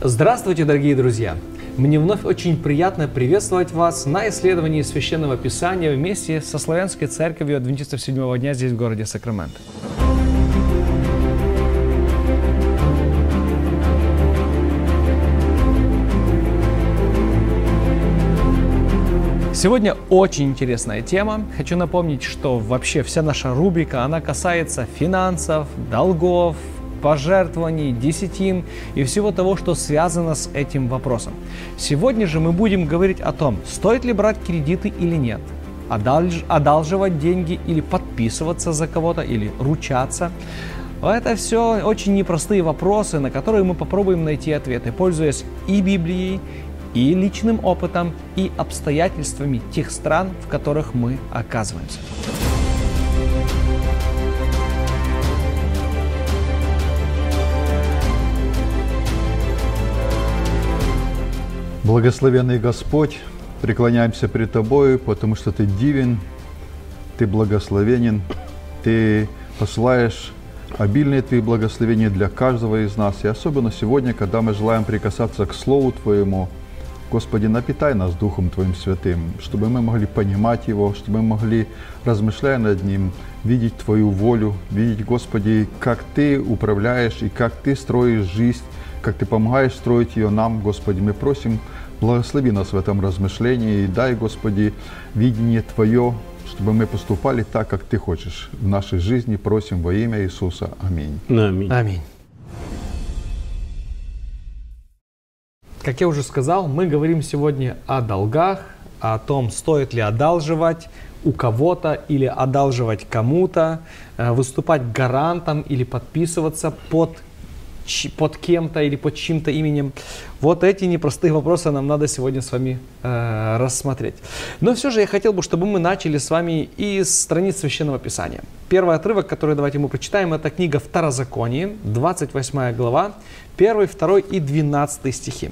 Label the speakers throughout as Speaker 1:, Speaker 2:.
Speaker 1: Здравствуйте, дорогие друзья! Мне вновь очень приятно приветствовать вас на исследовании Священного Писания вместе со Славянской Церковью Адвентистов Седьмого Дня здесь, в городе Сакраменто. Сегодня очень интересная тема. Хочу напомнить, что вообще вся наша рубрика, она касается финансов, долгов, пожертвований, десятин и всего того, что связано с этим вопросом. Сегодня же мы будем говорить о том, стоит ли брать кредиты или нет, одалж, одалживать деньги или подписываться за кого-то, или ручаться. Это все очень непростые вопросы, на которые мы попробуем найти ответы, пользуясь и Библией, и личным опытом, и обстоятельствами тех стран, в которых мы оказываемся.
Speaker 2: Благословенный Господь, преклоняемся пред Тобою, потому что Ты дивен, Ты благословенен, Ты посылаешь обильные Твои благословения для каждого из нас. И особенно сегодня, когда мы желаем прикасаться к Слову Твоему, Господи, напитай нас Духом Твоим Святым, чтобы мы могли понимать Его, чтобы мы могли, размышляя над Ним, видеть Твою волю, видеть, Господи, как Ты управляешь и как Ты строишь жизнь, как Ты помогаешь строить ее нам, Господи. Мы просим, Благослови нас в этом размышлении и дай, Господи, видение Твое, чтобы мы поступали так, как Ты хочешь в нашей жизни. Просим во имя Иисуса. Аминь.
Speaker 1: Аминь. Аминь. Как я уже сказал, мы говорим сегодня о долгах, о том, стоит ли одалживать у кого-то или одалживать кому-то, э, выступать гарантом или подписываться под под кем-то или под чьим-то именем. Вот эти непростые вопросы нам надо сегодня с вами э, рассмотреть. Но все же я хотел бы, чтобы мы начали с вами из страниц Священного Писания. Первый отрывок, который давайте мы прочитаем, это книга Второзаконие, 28 глава, 1, 2 и 12 стихи.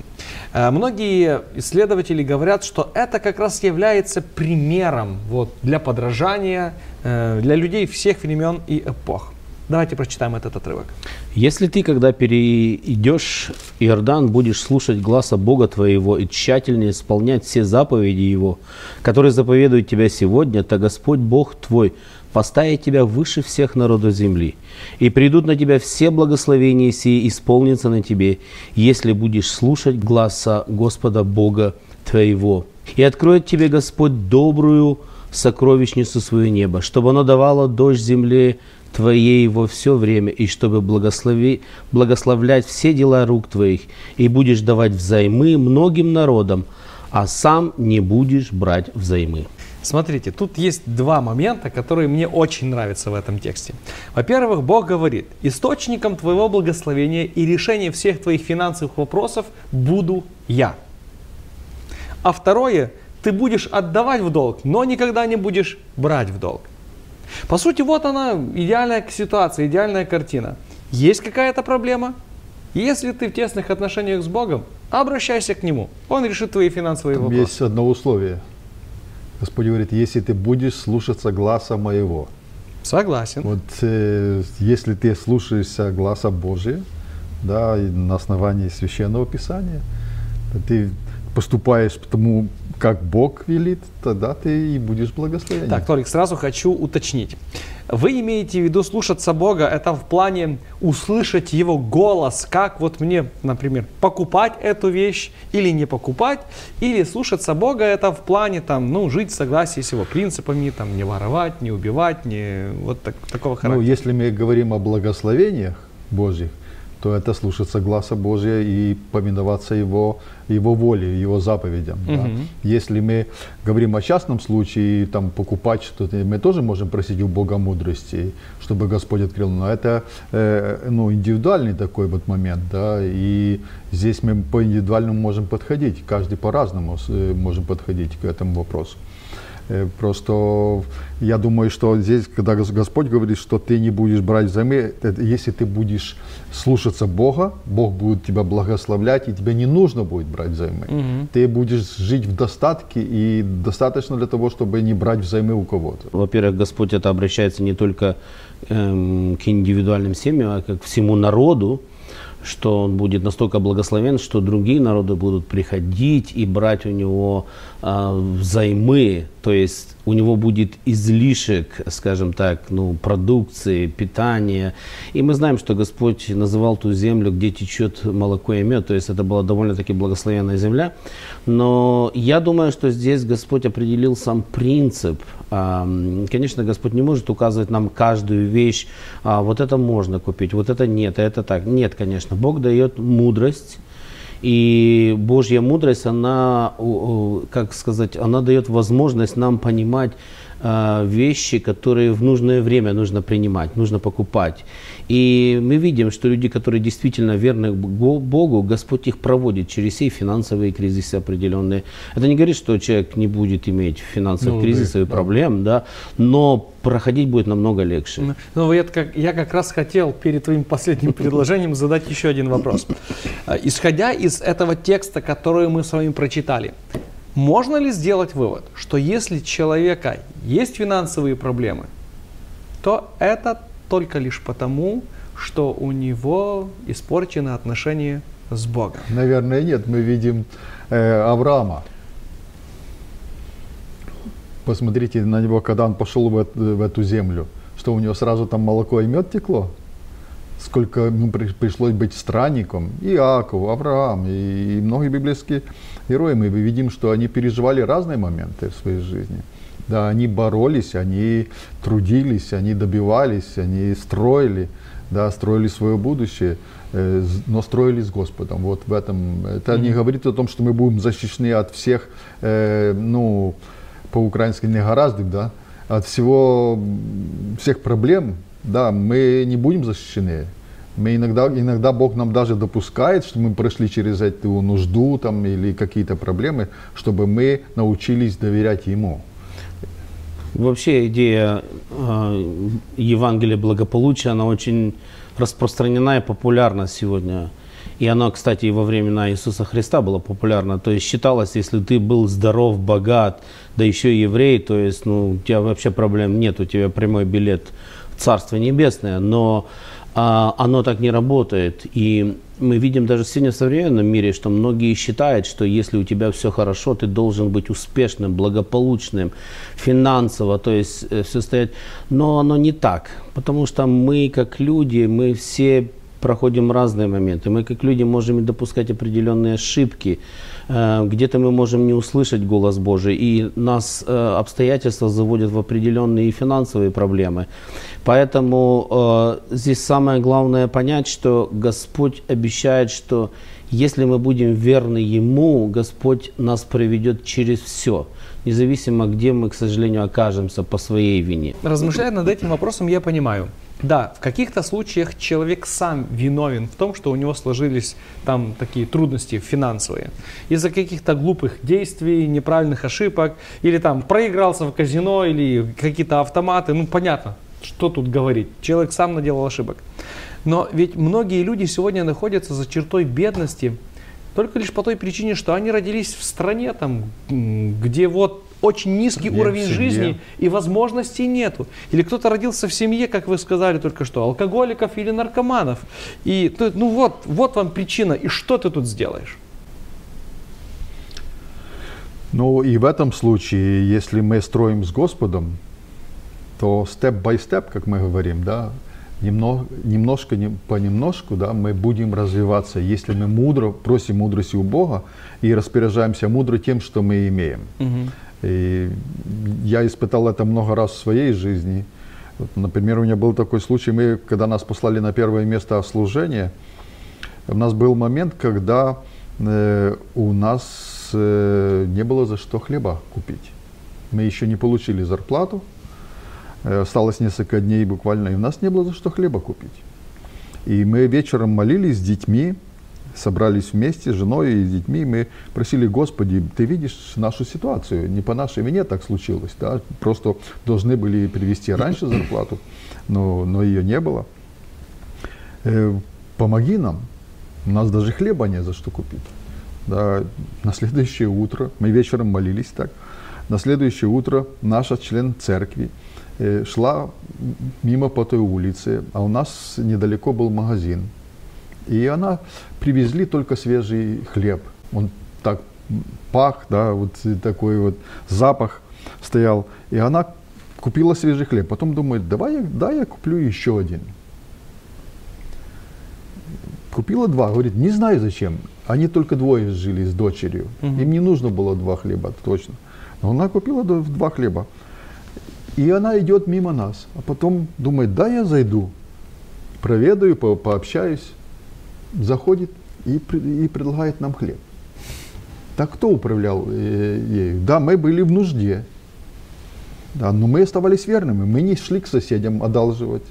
Speaker 1: Э, многие исследователи говорят, что это как раз является примером вот, для подражания э, для людей всех времен и эпох. Давайте прочитаем этот отрывок.
Speaker 3: Если ты, когда перейдешь Иордан, будешь слушать гласа Бога твоего и тщательно исполнять все заповеди Его, которые заповедуют тебя сегодня, то Господь Бог твой поставит тебя выше всех народов земли. И придут на тебя все благословения сии, исполнятся на тебе, если будешь слушать гласа Господа Бога твоего. И откроет тебе Господь добрую сокровищницу свое небо, чтобы оно давало дождь земле Твоей во все время, и чтобы благослови, благословлять все дела рук Твоих, и будешь давать взаймы многим народам, а сам не будешь брать взаймы.
Speaker 1: Смотрите, тут есть два момента, которые мне очень нравятся в этом тексте. Во-первых, Бог говорит, источником твоего благословения и решения всех твоих финансовых вопросов буду я. А второе, ты будешь отдавать в долг, но никогда не будешь брать в долг. По сути, вот она, идеальная ситуация, идеальная картина. Есть какая-то проблема? Если ты в тесных отношениях с Богом, обращайся к Нему. Он решит твои финансовые
Speaker 2: Там
Speaker 1: вопросы.
Speaker 2: Есть одно условие. Господь говорит, если ты будешь слушаться гласа моего.
Speaker 1: Согласен.
Speaker 2: Вот э, если ты слушаешься гласа Божия, да, на основании священного писания, ты поступаешь потому, как Бог велит, тогда ты и будешь благословен.
Speaker 1: Так, Толик, сразу хочу уточнить. Вы имеете в виду слушаться Бога, это в плане услышать Его голос, как вот мне, например, покупать эту вещь или не покупать, или слушаться Бога, это в плане там, ну, жить в согласии с Его принципами, там, не воровать, не убивать, не вот так, такого
Speaker 2: Ну,
Speaker 1: характера.
Speaker 2: если мы говорим о благословениях Божьих, то это слушаться гласа Божия и поминоваться Его, Его воле, Его заповедям. да.
Speaker 1: Мгм.
Speaker 2: Если мы говорим о частном случае, там, покупать что-то, мы тоже можем просить у Бога мудрости, чтобы Господь открыл. Но это э, ну, индивидуальный такой вот момент. Да, и здесь мы по индивидуальному можем подходить, каждый по-разному э, можем подходить к этому вопросу. Э, Просто я думаю, что здесь, когда Гос- Господь говорит, что ты не будешь брать взаймы, это если ты будешь слушаться Бога, Бог будет тебя благословлять, и тебе не нужно будет брать взаймы. Ты будешь жить в достатке, и достаточно для того, чтобы не брать взаймы у кого-то.
Speaker 3: Во-первых, Господь это обращается не только эм, к индивидуальным семьям, а как к всему народу, что он будет настолько благословен, что другие народы будут приходить и брать у него э, взаймы, то есть у него будет излишек, скажем так, ну, продукции, питания. И мы знаем, что Господь называл ту землю, где течет молоко и мед, то есть это была довольно-таки благословенная земля. Но я думаю, что здесь Господь определил сам принцип. Конечно, Господь не может указывать нам каждую вещь, а вот это можно купить, вот это нет, а это так. Нет, конечно, Бог дает мудрость, и Божья мудрость, она, как сказать, она дает возможность нам понимать вещи, которые в нужное время нужно принимать, нужно покупать. И мы видим, что люди, которые действительно верны Богу, Господь их проводит через все финансовые кризисы определенные. Это не говорит, что человек не будет иметь финансовых ну, кризисов и проблем, да. да, но проходить будет намного легче. Ну,
Speaker 1: ну я как, я как раз хотел перед твоим последним предложением задать еще один вопрос. А, исходя из этого текста, который мы с вами прочитали, можно ли сделать вывод, что если у человека есть финансовые проблемы, то это только лишь потому, что у него испорчены отношения с Богом?
Speaker 2: Наверное, нет. Мы видим э, Авраама. Посмотрите на него, когда он пошел в, в эту землю. Что у него сразу там молоко и мед текло? Сколько ему пришлось быть странником. И Иаков, Авраам и, и многие библейские герои, мы видим, что они переживали разные моменты в своей жизни. Да, они боролись, они трудились, они добивались, они строили, да, строили свое будущее, э, но строили с Господом. Вот в этом. Это mm-hmm. не говорит о том, что мы будем защищены от всех, э, ну, по-украински не гораздо, да, от всего, всех проблем, да, мы не будем защищены. Мы иногда, иногда Бог нам даже допускает, что мы прошли через эту нужду там, или какие-то проблемы, чтобы мы научились доверять Ему.
Speaker 3: Вообще идея э, Евангелия благополучия, она очень распространена и популярна сегодня. И она, кстати, и во времена Иисуса Христа была популярна. То есть считалось, если ты был здоров, богат, да еще и еврей, то есть ну, у тебя вообще проблем нет, у тебя прямой билет в Царство Небесное. Но оно так не работает. И мы видим даже сегодня в современном мире, что многие считают, что если у тебя все хорошо, ты должен быть успешным, благополучным, финансово, то есть э, все стоять. Но оно не так, потому что мы как люди, мы все проходим разные моменты. Мы как люди можем допускать определенные ошибки. Э, где-то мы можем не услышать голос Божий, и нас э, обстоятельства заводят в определенные финансовые проблемы. Поэтому э, здесь самое главное понять, что Господь обещает, что если мы будем верны Ему, Господь нас проведет через все, независимо, где мы, к сожалению, окажемся по своей вине.
Speaker 1: Размышляя над этим вопросом, я понимаю, да, в каких-то случаях человек сам виновен в том, что у него сложились там такие трудности финансовые. Из-за каких-то глупых действий, неправильных ошибок, или там проигрался в казино, или какие-то автоматы. Ну, понятно, что тут говорить. Человек сам наделал ошибок. Но ведь многие люди сегодня находятся за чертой бедности только лишь по той причине, что они родились в стране, там, где вот очень низкий Нет, уровень жизни и возможностей нету. Или кто-то родился в семье, как вы сказали только что, алкоголиков или наркоманов. И ну вот, вот вам причина, и что ты тут сделаешь?
Speaker 2: Ну и в этом случае, если мы строим с Господом, то степ-бай-степ, как мы говорим, да, немного, немножко не, понемножку да, мы будем развиваться, если мы мудро просим мудрости у Бога и распоряжаемся мудро тем, что мы имеем. Угу. И я испытал это много раз в своей жизни. Вот, например, у меня был такой случай, мы, когда нас послали на первое место служения, у нас был момент, когда э, у нас э, не было за что хлеба купить. Мы еще не получили зарплату, э, осталось несколько дней буквально, и у нас не было за что хлеба купить. И мы вечером молились с детьми, собрались вместе с женой и с детьми, мы просили, Господи, ты видишь нашу ситуацию, не по нашей вине так случилось, да? просто должны были привести раньше зарплату, но, но ее не было. Э, помоги нам, у нас даже хлеба не за что купить. Да, на следующее утро, мы вечером молились так, на следующее утро наша член церкви э, шла мимо по той улице, а у нас недалеко был магазин. И она привезли только свежий хлеб. Он так пах, да, вот такой вот запах стоял. И она купила свежий хлеб. Потом думает, давай я, да, я куплю еще один. Купила два. Говорит, не знаю зачем. Они только двое жили с дочерью.
Speaker 1: Мгм.
Speaker 2: Им не нужно было два хлеба, точно. Но она купила два хлеба. И она идет мимо нас. А потом думает, да, я зайду. Проведаю, по- пообщаюсь. Заходит и, и предлагает нам хлеб. Так кто управлял э, ею? Да, мы были в нужде. Да, но мы оставались верными. Мы не шли к соседям одалживать.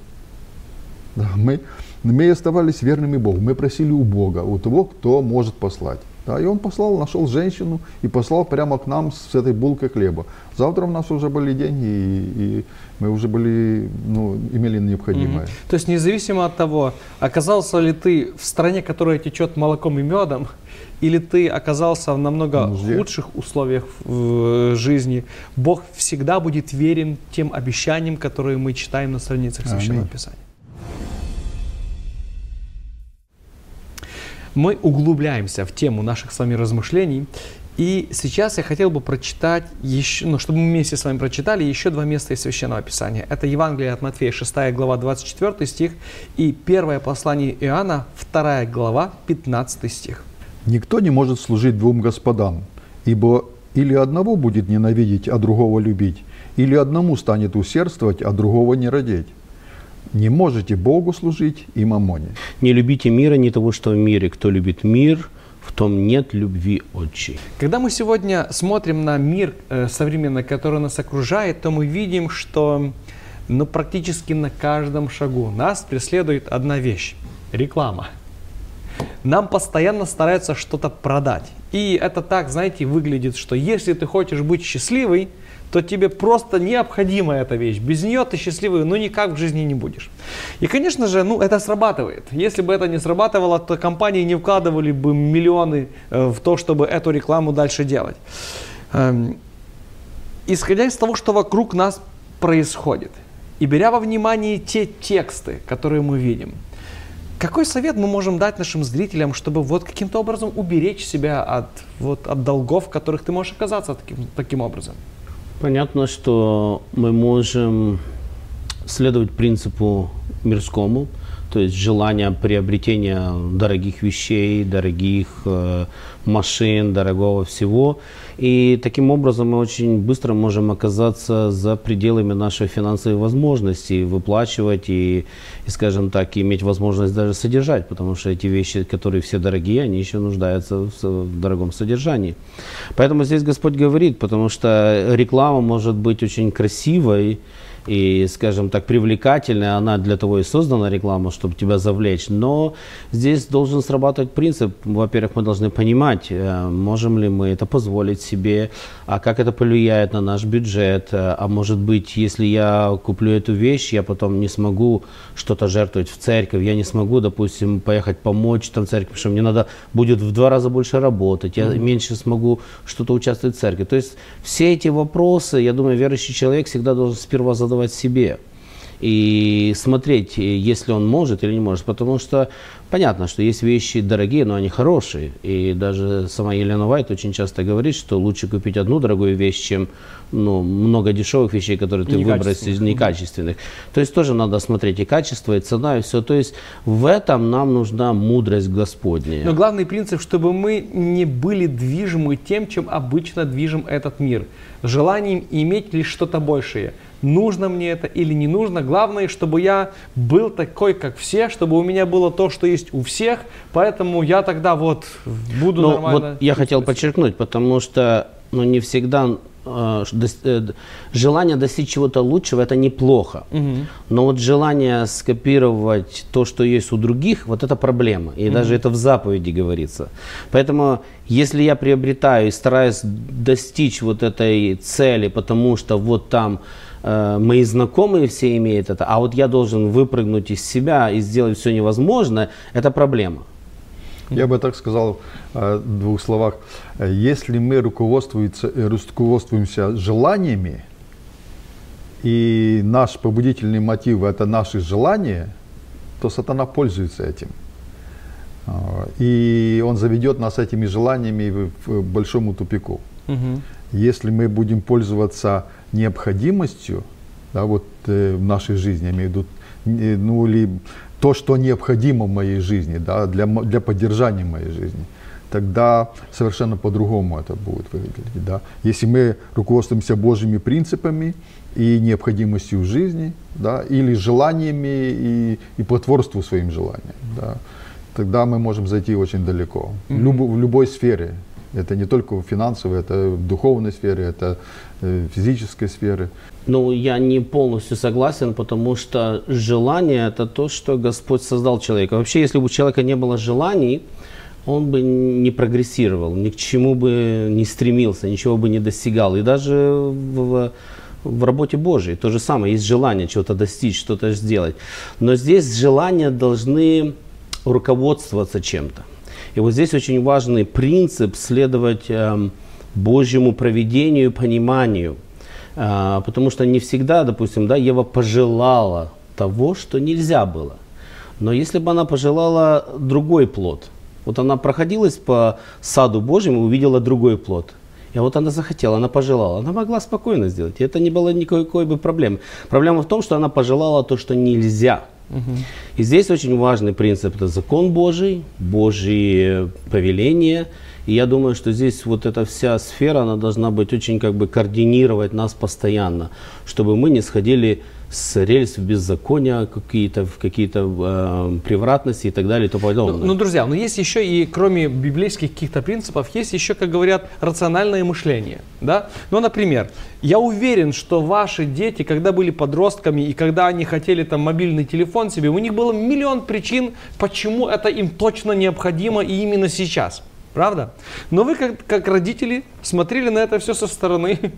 Speaker 2: Да, мы, мы оставались верными Богу. Мы просили у Бога, у того, кто может послать. Да, и он послал, нашел женщину и послал прямо к нам с этой булкой хлеба. Завтра у нас уже были деньги, и, и мы уже были, ну, имели необходимое.
Speaker 1: Мгм. То есть независимо от того, оказался ли ты в стране, которая течет молоком и медом, или ты оказался в намного
Speaker 2: нужде.
Speaker 1: худших условиях в э, жизни, Бог всегда будет верен тем обещаниям, которые мы читаем на страницах Священного
Speaker 2: Аминь.
Speaker 1: Писания. Мы углубляемся в тему наших с вами размышлений. И сейчас я хотел бы прочитать еще, ну, чтобы мы вместе с вами прочитали еще два места из Священного Писания. Это Евангелие от Матфея, 6 глава, 24 стих, и первое послание Иоанна, 2 глава, 15 стих.
Speaker 2: Никто не может служить двум господам, ибо или одного будет ненавидеть, а другого любить, или одному станет усердствовать, а другого не родить. Не можете Богу служить и мамоне.
Speaker 3: Не любите мира, не того, что в мире. Кто любит мир, в том нет любви отчей.
Speaker 1: Когда мы сегодня смотрим на мир э, современный, который нас окружает, то мы видим, что ну, практически на каждом шагу нас преследует одна вещь – реклама. Нам постоянно стараются что-то продать. И это так, знаете, выглядит, что если ты хочешь быть счастливой, то тебе просто необходима эта вещь. Без нее ты счастливый, ну никак в жизни не будешь. И, конечно же, ну это срабатывает. Если бы это не срабатывало, то компании не вкладывали бы миллионы э, в то, чтобы эту рекламу дальше делать. Эм, исходя из того, что вокруг нас происходит, и беря во внимание те тексты, которые мы видим, какой совет мы можем дать нашим зрителям, чтобы вот каким-то образом уберечь себя от, вот, от долгов, в которых ты можешь оказаться таким, таким образом?
Speaker 3: Понятно, что мы можем следовать принципу мирскому, то есть желание приобретения дорогих вещей, дорогих э, машин, дорогого всего. И таким образом мы очень быстро можем оказаться за пределами нашей финансовой возможности, выплачивать и, и, скажем так, иметь возможность даже содержать, потому что эти вещи, которые все дорогие, они еще нуждаются в, в дорогом содержании. Поэтому здесь Господь говорит, потому что реклама может быть очень красивой, и, скажем так, привлекательная, она для того и создана, реклама, чтобы тебя завлечь. Но здесь должен срабатывать принцип, во-первых, мы должны понимать, э, можем ли мы это позволить себе, а как это повлияет на наш бюджет, э, а может быть, если я куплю эту вещь, я потом не смогу что-то жертвовать в церковь, я не смогу, допустим, поехать помочь там церкви, потому что мне надо будет в два раза больше работать, я меньше смогу что-то участвовать в церкви. То есть все эти вопросы, я думаю, верующий человек всегда должен сперва задавать себе и смотреть, э, если он может или не может. Потому что понятно, что есть вещи дорогие, но они хорошие. И даже сама Елена Вайт очень часто говорит, что лучше купить одну дорогую вещь, чем ну, много дешевых вещей, которые ты выбросишь,
Speaker 1: некачественных.
Speaker 3: То есть тоже надо смотреть и качество, и цена, и все. То есть в этом нам нужна мудрость Господня.
Speaker 1: Но главный принцип, чтобы мы не были движимы тем, чем обычно движим этот мир. Желанием иметь лишь что-то большее. Нужно мне это или не нужно. Главное, чтобы я был такой, как все, чтобы у меня было то, что есть у всех. Поэтому я тогда вот буду
Speaker 3: Ну,
Speaker 1: нормально.
Speaker 3: вот я хотел подчеркнуть, потому что ну, не всегда э, э, желание достичь чего-то лучшего это неплохо.
Speaker 1: Мгм.
Speaker 3: Но вот желание скопировать то, что есть у других, вот это проблема. И даже это в заповеди говорится. Поэтому, если я приобретаю и стараюсь достичь вот этой цели, потому что вот там мои знакомые все имеют это, а вот я должен выпрыгнуть из себя и сделать все невозможное, это проблема.
Speaker 2: Я бы так сказал э, в двух словах. Э, Если мы руководствуемся, э, руководствуемся желаниями, и наш побудительный мотив – это наши желания, то сатана пользуется этим. И он заведет нас этими желаниями в- большому тупику.
Speaker 1: Мгм.
Speaker 2: Если мы будем пользоваться необходимостью, да, вот э, в нашей жизни, я имею в виду, ну или то, что необходимо в моей жизни, да, для, для поддержания моей жизни, тогда совершенно по-другому это будет выглядеть. Да. Если мы руководствуемся Божьими принципами и необходимостью в жизни, да, или желаниями и, и потворству своим желаниям, да, тогда мы можем зайти очень далеко. В, любо- в любой сфере. Это не только в финансовой, это в духовной сфере, это физической сфере.
Speaker 3: Ну, я не полностью согласен, потому что желание – это то, что Господь создал человека. Вообще, если бы у человека не было желаний, он бы не прогрессировал, ни к чему бы не стремился, ничего бы не достигал. И даже в, в работе Божьей то же самое. Есть желание чего-то достичь, что-то сделать. Но здесь желания должны руководствоваться чем-то. И вот здесь очень важный принцип следовать эм, Божьему проведению и пониманию. А, потому что не всегда, допустим, да, Ева пожелала того, что нельзя было. Но если бы она пожелала другой плод, вот она проходилась по саду Божьему и увидела другой плод. И вот она захотела, она пожелала. Она могла спокойно сделать. И это не было никакой бы проблемы. Проблема в том, что она пожелала то, что нельзя. И здесь очень важный принцип – это закон Божий, Божьи повеления. И я думаю, что здесь вот эта вся сфера, она должна быть очень как бы координировать нас постоянно, чтобы мы не сходили с рельс в беззакония, какие-то, в какие-то э, превратности и так далее и тому
Speaker 1: Ну,
Speaker 3: подобное.
Speaker 1: ну, друзья, но есть еще и, кроме библейских каких-то принципов, есть еще, как говорят, рациональное мышление. Да? Ну, например, я уверен, что ваши дети, когда были подростками и когда они хотели там мобильный телефон себе, у них было миллион причин, почему это им точно необходимо и именно сейчас. Правда? Но вы, как, как родители, смотрели на это все со стороны и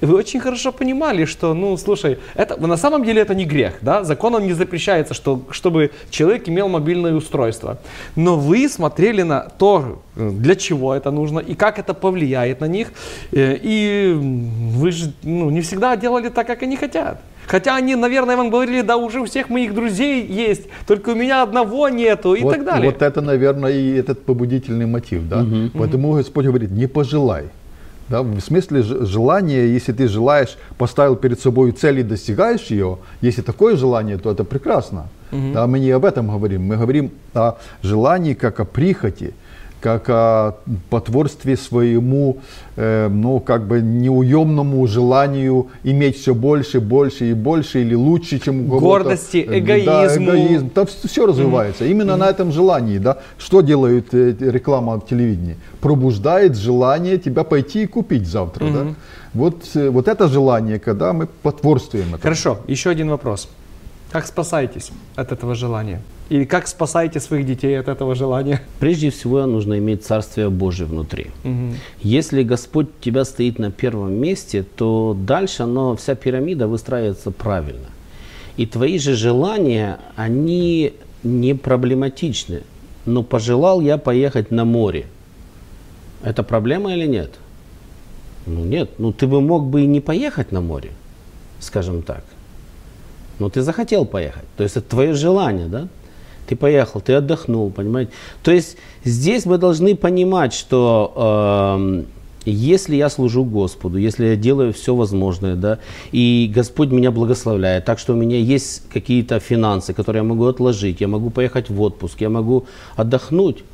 Speaker 1: вы очень хорошо понимали, что, ну, слушай, это, на самом деле это не грех, да, законом не запрещается, что, чтобы человек имел мобильное устройство. Но вы смотрели на то, для чего это нужно и как это повлияет на них, э, и вы же ну, не всегда делали так, как они хотят. Хотя они, наверное, вам говорили, да уже у всех моих друзей есть, только у меня одного нету и
Speaker 2: вот,
Speaker 1: так далее.
Speaker 2: Вот это, наверное, и этот побудительный мотив, да. Поэтому Господь говорит, не пожелай. Да, в смысле желания, если ты желаешь, поставил перед собой цель и достигаешь ее, если такое желание, то это прекрасно. Да, мы не об этом говорим, мы говорим о желании как о прихоти, как о потворстве своему, э, ну, как бы неуемному желанию иметь все больше, больше и больше, или лучше, чем у кого-то.
Speaker 1: Гордости,
Speaker 2: Э,
Speaker 1: эгоизму.
Speaker 2: Да, эгоизм. Да, все развивается. Именно на этом желании, да. Что делает э, реклама в телевидении? Пробуждает желание тебя пойти и купить завтра, да. Вот, э, вот это желание, когда мы потворствуем этому.
Speaker 1: Хорошо, еще один вопрос. Как спасаетесь от этого желания? Или как спасаете своих детей от этого желания?
Speaker 3: Прежде всего нужно иметь Царствие Божие внутри. Если Господь у тебя стоит на первом месте, то дальше оно, вся пирамида выстраивается правильно. И твои же желания, они не проблематичны. Но пожелал я поехать на море. Это проблема или нет? Ну нет. Ну ты бы мог бы и не поехать на море, скажем так. Но ты захотел поехать. То есть это твое желание, да? Ты поехал, ты отдохнул, понимаете? То есть здесь мы должны понимать, что эм, если я служу Господу, если я делаю все возможное, да, и Господь меня благословляет, так что у меня есть какие-то финансы, которые я могу отложить, я могу поехать в отпуск, я могу отдохнуть,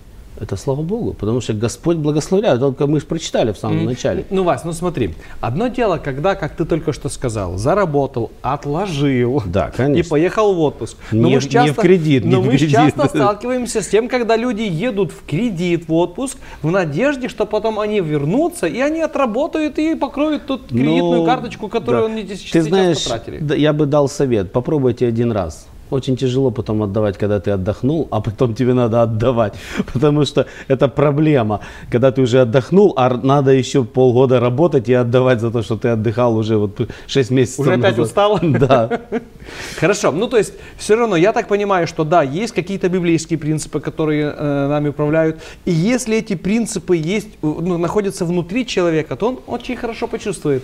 Speaker 3: это слава Богу, потому что Господь благословляет, только мы же прочитали в самом начале.
Speaker 1: Ну, Вась, ну смотри, одно дело, когда, как ты только что сказал, заработал, отложил
Speaker 3: Да,
Speaker 1: и
Speaker 3: конечно.
Speaker 1: поехал в отпуск.
Speaker 3: Не в- не в кредит, не
Speaker 1: но
Speaker 3: в
Speaker 1: мы
Speaker 3: кредит.
Speaker 1: часто сталкиваемся с тем, когда люди едут в кредит в отпуск в надежде, что потом они вернутся и они отработают и покроют тут кредитную
Speaker 3: Ну,
Speaker 1: карточку, которую
Speaker 3: да.
Speaker 1: они
Speaker 3: Ты
Speaker 1: сейчас
Speaker 3: знаешь,
Speaker 1: потратили.
Speaker 3: да, я бы дал совет, попробуйте один раз. Очень тяжело потом отдавать, когда ты отдохнул, а потом тебе надо отдавать, потому что это проблема, когда ты уже отдохнул, а надо еще полгода работать и отдавать за то, что ты отдыхал уже вот 6 месяцев
Speaker 1: Уже опять
Speaker 3: назад.
Speaker 1: устал?
Speaker 3: Да.
Speaker 1: Хорошо, ну то есть все равно я так понимаю, что да, есть какие-то библейские принципы, которые э, нами управляют, и если эти принципы есть, э, ну, находятся внутри человека, то он очень хорошо почувствует,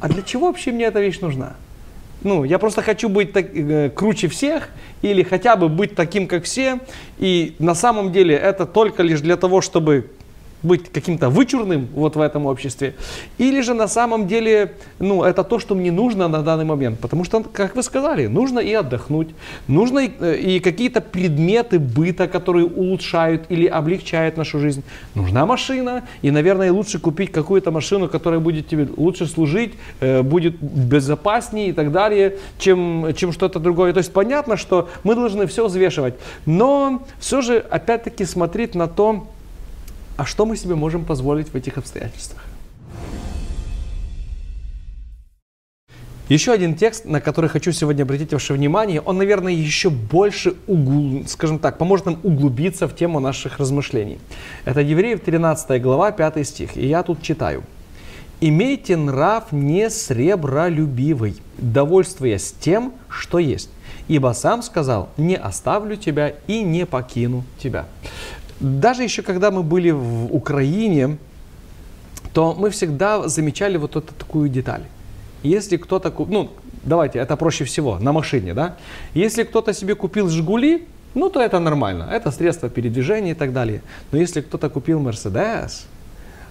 Speaker 1: а для чего вообще мне эта вещь нужна? Ну, я просто хочу быть так, э, круче всех или хотя бы быть таким, как все. И на самом деле это только лишь для того, чтобы быть каким-то вычурным вот в этом обществе, или же на самом деле, ну, это то, что мне нужно на данный момент, потому что, как вы сказали, нужно и отдохнуть, нужно и, э, и какие-то предметы быта, которые улучшают или облегчают нашу жизнь, нужна машина, и, наверное, лучше купить какую-то машину, которая будет тебе лучше служить, э, будет безопаснее и так далее, чем, чем что-то другое. То есть понятно, что мы должны все взвешивать, но все же, опять-таки, смотреть на то, а что мы себе можем позволить в этих обстоятельствах? Еще один текст, на который хочу сегодня обратить ваше внимание, он, наверное, еще больше, угл... скажем так, поможет нам углубиться в тему наших размышлений. Это Евреев 13 глава, 5 стих, и я тут читаю. «Имейте нрав не сребролюбивый, довольствуясь тем, что есть, ибо сам сказал, не оставлю тебя и не покину тебя». Даже еще когда мы были в Украине, то мы всегда замечали вот эту такую деталь. Если кто-то, ну, давайте, это проще всего, на машине, да? Если кто-то себе купил «Жигули», ну, то это нормально, это средство передвижения и так далее. Но если кто-то купил «Мерседес»,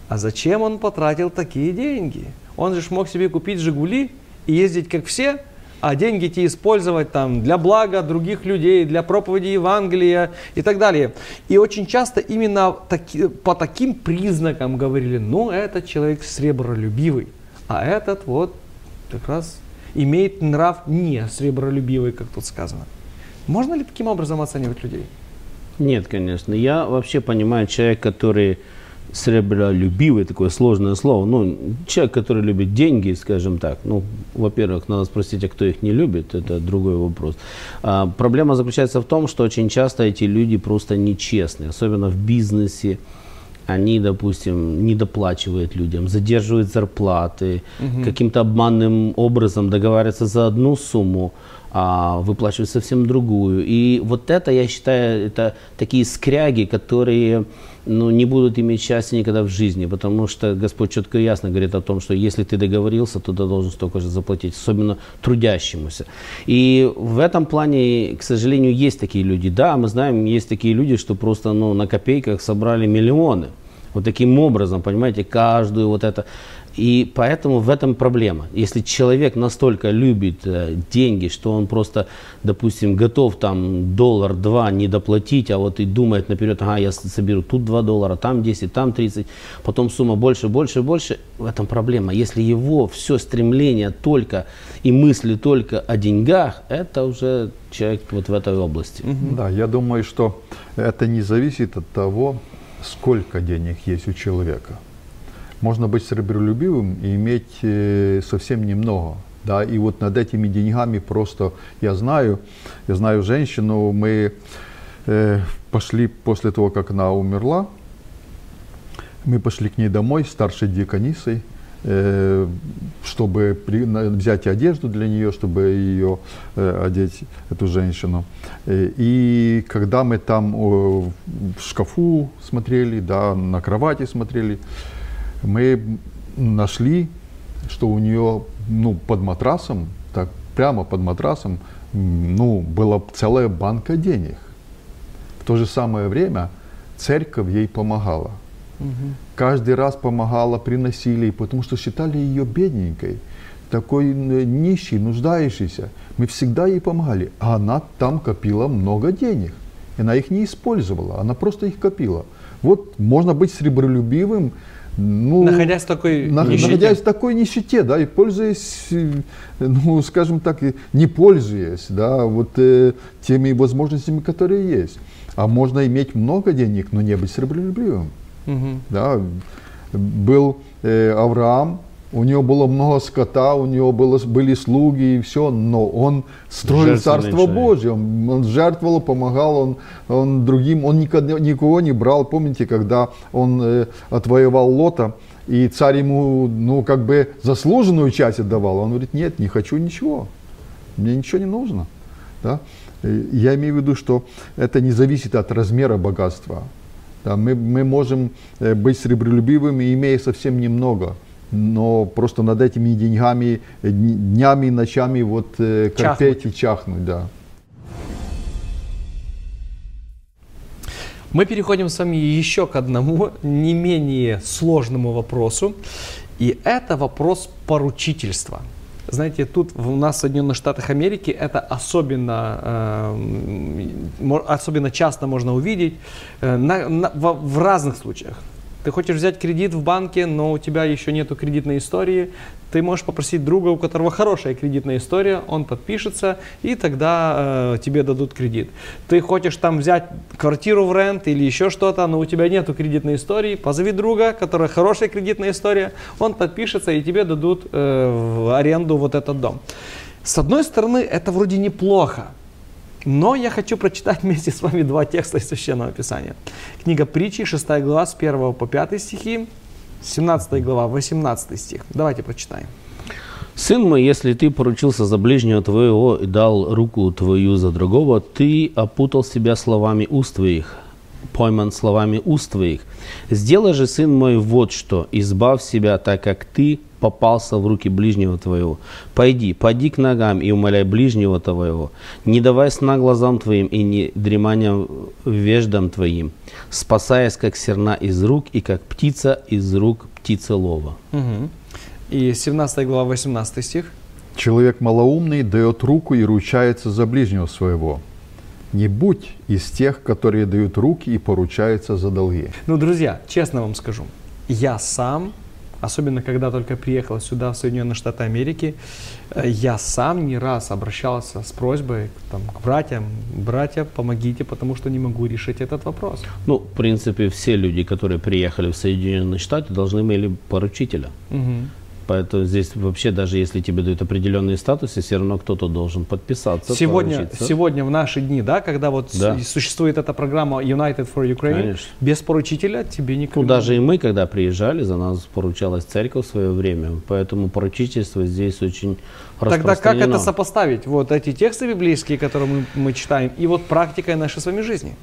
Speaker 1: а зачем он потратил такие деньги? Он же мог себе купить «Жигули» и ездить как все – а деньги эти использовать там для блага других людей, для проповеди Евангелия и так далее. И очень часто именно таки, по таким признакам говорили, ну, этот человек сребролюбивый, а этот вот как раз имеет нрав не сребролюбивый, как тут сказано. Можно ли таким образом оценивать людей?
Speaker 3: Нет, конечно. Я вообще понимаю человек, который сребролюбивый, такое сложное слово, ну, человек, который любит деньги, скажем так, ну, во-первых, надо спросить, а кто их не любит, это другой вопрос. А, проблема заключается в том, что очень часто эти люди просто нечестны, особенно в бизнесе, они, допустим, не доплачивают людям, задерживают зарплаты, угу. каким-то обманным образом договариваются за одну сумму, а выплачивают совсем другую. И вот это, я считаю, это такие скряги, которые ну, не будут иметь счастья никогда в жизни, потому что Господь четко и ясно говорит о том, что если ты договорился, то ты должен столько же заплатить, особенно трудящемуся. И в этом плане, к сожалению, есть такие люди. Да, мы знаем, есть такие люди, что просто ну, на копейках собрали миллионы. Вот таким образом, понимаете, каждую вот это и поэтому в этом проблема. Если человек настолько любит э, деньги, что он просто, допустим, готов там доллар-два не доплатить, а вот и думает наперед, ага, я соберу тут 2 доллара, там 10, там 30, потом сумма больше, больше, больше, в этом проблема. Если его все стремление только и мысли только о деньгах, это уже человек вот в этой области.
Speaker 2: Да, я думаю, что это не зависит от того, сколько денег есть у человека можно быть сребролюбивым и иметь совсем немного. Да, и вот над этими деньгами просто, я знаю, я знаю женщину, мы пошли после того, как она умерла, мы пошли к ней домой, старшей диаконисой, э, чтобы взять одежду для нее, чтобы ее э, одеть, эту женщину. Э, и когда мы там в шкафу смотрели, да, на кровати смотрели, мы нашли, что у нее ну, под матрасом, так прямо под матрасом, ну, была целая банка денег. В то же самое время церковь ей помогала. Угу. Каждый раз помогала, приносили, потому что считали ее бедненькой, такой нищей, нуждающейся. Мы всегда ей помогали. А она там копила много денег. Она их не использовала, она просто их копила. Вот можно быть сребролюбивым,
Speaker 1: ну, находясь в такой
Speaker 2: на, нищете. Находясь в такой нищете, да, и пользуясь, ну, скажем так, не пользуясь, да, вот э, теми возможностями, которые есть. А можно иметь много денег, но не быть сребролюбивым. Угу. Да. Был э, Авраам, у него было много скота, у него было, были слуги и все, но он строил Царство человек. Божье, он, он жертвовал, помогал, он, он другим, он никогда, никого не брал. Помните, когда он э, отвоевал Лота, и царь ему, ну, как бы заслуженную часть отдавал, он говорит, нет, не хочу ничего, мне ничего не нужно. Да? Я имею в виду, что это не зависит от размера богатства. Да? Мы, мы можем э, быть сребролюбивыми, имея совсем немного – но просто над этими деньгами э, днями и ночами вот э, корпеть и чахнуть, да.
Speaker 1: Мы переходим с вами еще к одному не менее сложному вопросу. И это вопрос поручительства. Знаете, тут у нас в Соединенных Штатах Америки это особенно, э, особенно часто можно увидеть э, на- на- во- в разных случаях. Ты хочешь взять кредит в банке, но у тебя еще нету кредитной истории. Ты можешь попросить друга, у которого хорошая кредитная история, он подпишется, и тогда э, тебе дадут кредит. Ты хочешь там взять квартиру в рент или еще что-то, но у тебя нету кредитной истории, позови друга, которая хорошая кредитная история, он подпишется, и тебе дадут э, в аренду вот этот дом. С одной стороны, это вроде неплохо, но я хочу прочитать вместе с вами два текста из Священного Писания. Книга притчи, 6 глава, с 1 по 5 стихи, 17 глава, 18 стих. Давайте прочитаем.
Speaker 3: Сын мой, если ты поручился за ближнего твоего и дал руку твою за другого, ты опутал себя словами уст твоих, пойман словами уст твоих. Сделай же, сын мой, вот что, избавь себя, так как ты попался в руки ближнего твоего. Пойди, пойди к ногам и умоляй ближнего твоего. Не давай сна глазам твоим и не дремания веждам твоим, спасаясь, как серна из рук и как птица из рук птицелова.
Speaker 1: Мгм. И 17 глава, 18 стих.
Speaker 2: Человек малоумный дает руку и ручается за ближнего своего. Не будь из тех, которые дают руки и поручаются за долги.
Speaker 1: Ну, друзья, честно вам скажу, я сам, особенно когда только приехал сюда, в Соединенные Штаты Америки, э, я сам не раз обращался с просьбой там, к братьям, братья, помогите, потому что не могу решить этот вопрос.
Speaker 3: Ну, в принципе, все люди, которые приехали в Соединенные Штаты, должны имели поручителя.
Speaker 1: Мгм.
Speaker 3: Поэтому здесь вообще, даже если тебе дают определенные статусы, все равно кто-то должен подписаться.
Speaker 1: Сегодня,
Speaker 3: поручиться.
Speaker 1: сегодня в наши дни, да, когда вот
Speaker 3: Да.
Speaker 1: существует эта программа United for Ukraine,
Speaker 3: Конечно.
Speaker 1: без поручителя тебе никогда...
Speaker 3: Ну, даже и мы, когда приезжали, за нас поручалась церковь в свое время. Поэтому поручительство здесь очень
Speaker 1: Тогда как это сопоставить? Вот эти тексты библейские, которые мы, мы читаем, и вот практикой нашей с вами жизни.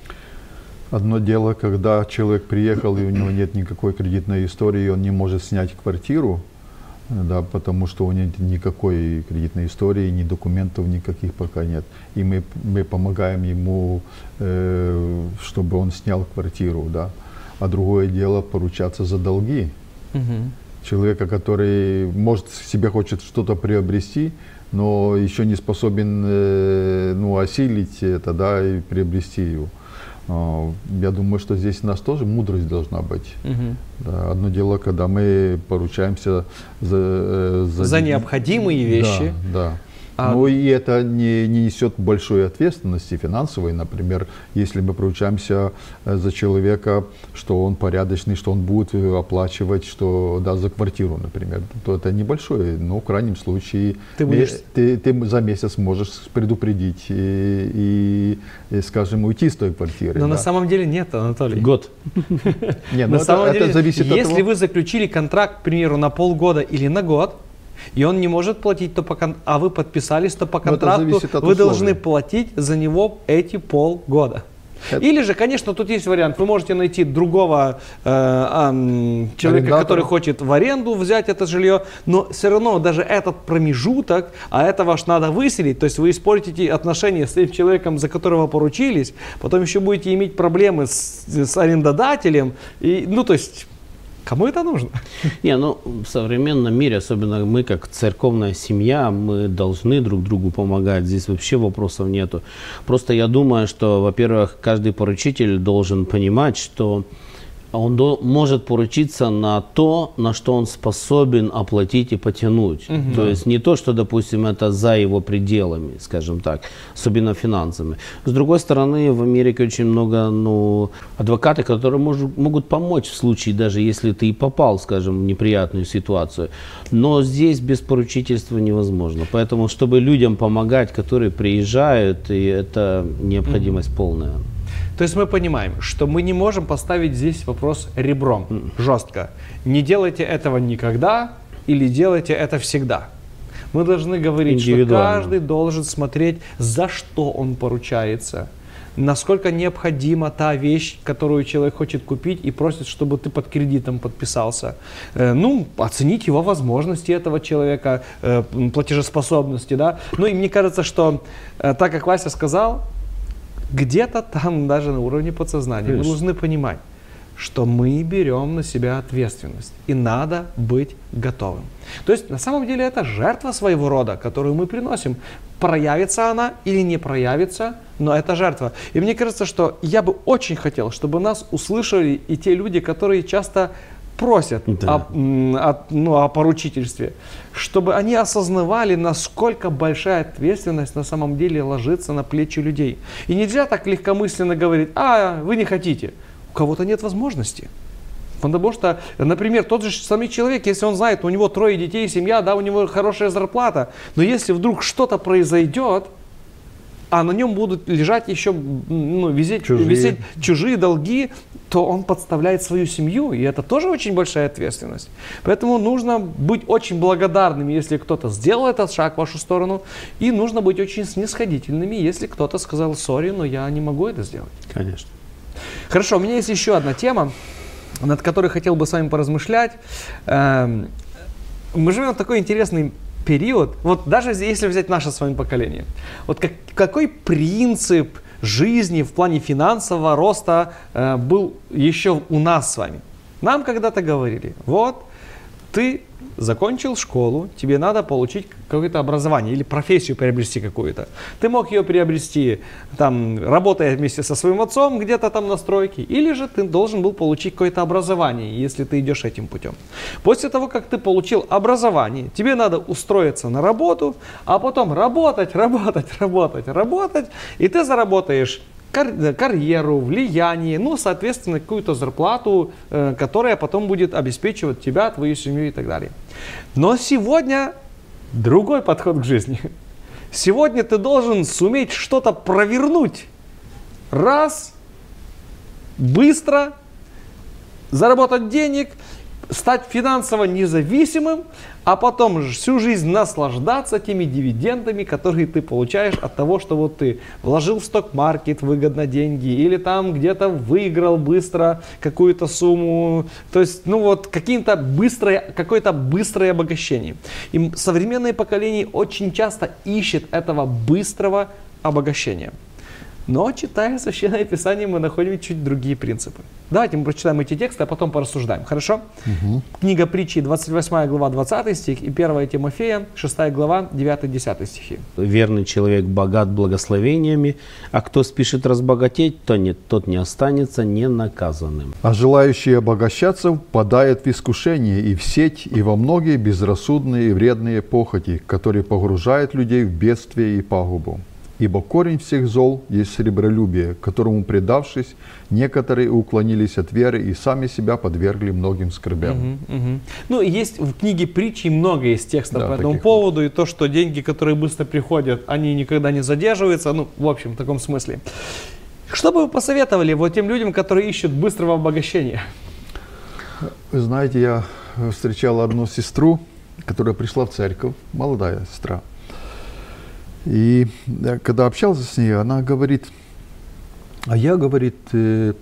Speaker 2: Одно дело, когда человек приехал, и у него нет никакой кредитной истории, и он не может снять квартиру, да, потому что у него нет никакой кредитной истории, ни документов никаких пока нет. И мы, мы помогаем ему, э, чтобы он снял квартиру. Да. А другое дело поручаться за долги. Человека, который, может, себе хочет что-то приобрести, но еще не способен э, ну, осилить это, да, и приобрести его. А, Я думаю, что здесь у нас тоже мудрость должна быть. Да, одно дело, когда мы поручаемся за, э,
Speaker 1: За необходимые вещи.
Speaker 2: Да, да.
Speaker 1: А-
Speaker 2: Ну и это не, не несет большой ответственности финансовой. Например, если мы поручаемся э, за человека, что он порядочный, что он будет оплачивать, что да, за квартиру, например, то это небольшое. Но в крайнем случае
Speaker 1: Ты будешь-
Speaker 2: ты, ты за месяц можешь предупредить и, и, и, скажем, уйти с той квартиры.
Speaker 1: Но
Speaker 2: да.
Speaker 1: на самом деле нет, Анатолий.
Speaker 3: Год.
Speaker 2: Не, ну
Speaker 1: на
Speaker 2: это,
Speaker 1: самом
Speaker 2: это
Speaker 1: деле,
Speaker 2: зависит от
Speaker 1: если вы заключили контракт, к примеру, на полгода или на год, и он не может платить, то по кон- а вы подписались, то по
Speaker 2: это
Speaker 1: контракту вы
Speaker 2: условий.
Speaker 1: должны платить за него эти полгода.
Speaker 2: Это-
Speaker 1: Или же, конечно, тут есть вариант. Вы можете найти другого э, м, человека,
Speaker 2: Арендатора.
Speaker 1: который хочет в аренду взять это жилье, но все равно даже этот промежуток, а этого ж надо выселить, то есть вы испортите отношения с тем человеком, за которого поручились, потом еще будете иметь проблемы с, с арендодателем, и, ну то есть кому это нужно?
Speaker 3: Не, ну, в современном мире, особенно мы, как церковная семья, мы должны друг другу помогать. Здесь вообще вопросов нету. Просто я думаю, что, во-первых, каждый поручитель должен понимать, что он до- может поручиться на то, на что он способен оплатить и потянуть. То есть не то, что, допустим, это за его пределами, скажем так, особенно финансами. С другой стороны, в Америке очень много ну, адвокатов, которые мож- могут помочь в случае, даже если ты и попал, скажем, в неприятную ситуацию. Но здесь без поручительства невозможно. Поэтому, чтобы людям помогать, которые приезжают, и это необходимость полная.
Speaker 1: То есть мы понимаем, что мы не можем поставить здесь вопрос ребром, жестко. Не делайте этого никогда или делайте это всегда. Мы должны говорить, что каждый должен смотреть, за что он поручается. насколько необходима та вещь, которую человек хочет купить и просит, чтобы ты под кредитом подписался. Э, ну, оценить его возможности этого человека, э, платежеспособности, да. Ну и мне кажется, что э, так как Вася сказал, где-то там даже на уровне подсознания мы
Speaker 3: Конечно.
Speaker 1: должны понимать, что мы берем на себя ответственность. И надо быть готовым. То есть на самом деле это жертва своего рода, которую мы приносим. Проявится она или не проявится, но это жертва. И мне кажется, что я бы очень хотел, чтобы нас услышали и те люди, которые часто просят
Speaker 3: Да.
Speaker 1: о, о- ну, о поручительстве, чтобы они осознавали, насколько большая ответственность на самом деле ложится на плечи людей. И нельзя так легкомысленно говорить, а, вы не хотите. У кого-то нет возможности. Потому что, например, тот же самый человек, если он знает, у него трое детей, семья, да, у него хорошая зарплата, но если вдруг что-то произойдет, а на нем будут лежать еще, ну, висеть,
Speaker 2: Чужие.
Speaker 1: висеть чужие долги, то он подставляет свою семью, и это тоже очень большая ответственность. Поэтому нужно быть очень благодарными, если кто-то сделал этот шаг в вашу сторону, и нужно быть очень снисходительными, если кто-то сказал, сори, но я не могу это сделать.
Speaker 3: Конечно.
Speaker 1: Хорошо, у меня есть еще одна тема, над которой хотел бы с вами поразмышлять. Эм, Мы живем в такой интересный период, вот даже если взять наше с вами поколение, вот как- какой принцип жизни в плане финансового роста э, был еще у нас с вами? Нам когда-то говорили, вот ты закончил школу, тебе надо получить какое-то образование или профессию приобрести какую-то. Ты мог ее приобрести, там, работая вместе со своим отцом где-то там на стройке, или же ты должен был получить какое-то образование, если ты идешь этим путем. После того, как ты получил образование, тебе надо устроиться на работу, а потом работать, работать, работать, работать, и ты заработаешь кар- э, карьеру, влияние, ну, соответственно, какую-то зарплату, э, которая потом будет обеспечивать тебя, твою семью и так далее. Но сегодня другой подход к жизни. Сегодня ты должен суметь что-то провернуть. Раз, быстро, заработать денег, стать финансово независимым, а потом всю жизнь наслаждаться теми дивидендами, которые ты получаешь от того, что вот ты вложил в сток-маркет выгодно деньги или там где-то выиграл быстро какую-то сумму. То есть, ну вот, каким-то быстрое, какое-то быстрое обогащение. И современное поколение очень часто ищет этого быстрого обогащения. Но, читая Священное Писание, мы находим чуть другие принципы. Давайте мы прочитаем эти тексты, а потом порассуждаем. Хорошо? Книга притчи, 28 глава, 20 стих, и 1 Тимофея, 6 глава, 9-10 стихи.
Speaker 3: Верный человек богат благословениями, а кто спешит разбогатеть, то нет, тот не останется ненаказанным.
Speaker 2: А желающий обогащаться впадает в искушение и в сеть, и во многие безрассудные и вредные похоти, которые погружают людей в бедствие и пагубу. Ибо корень всех зол есть сребролюбие, которому предавшись, некоторые уклонились от веры и сами себя подвергли многим скорбям.
Speaker 1: Мгм, мгм. Ну, есть в книге притчи много есть текстов
Speaker 2: Да,
Speaker 1: по этому поводу, и то, что деньги, которые быстро приходят, они никогда не задерживаются, ну, в общем, в таком смысле. Что бы вы посоветовали вот тем людям, которые ищут быстрого обогащения?
Speaker 2: Вы знаете, я встречал одну сестру, которая пришла в церковь, молодая сестра. И э, когда общался с ней, она говорит, а я, говорит, э,